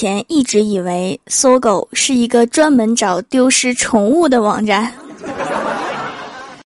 前一直以为搜狗是一个专门找丢失宠物的网站。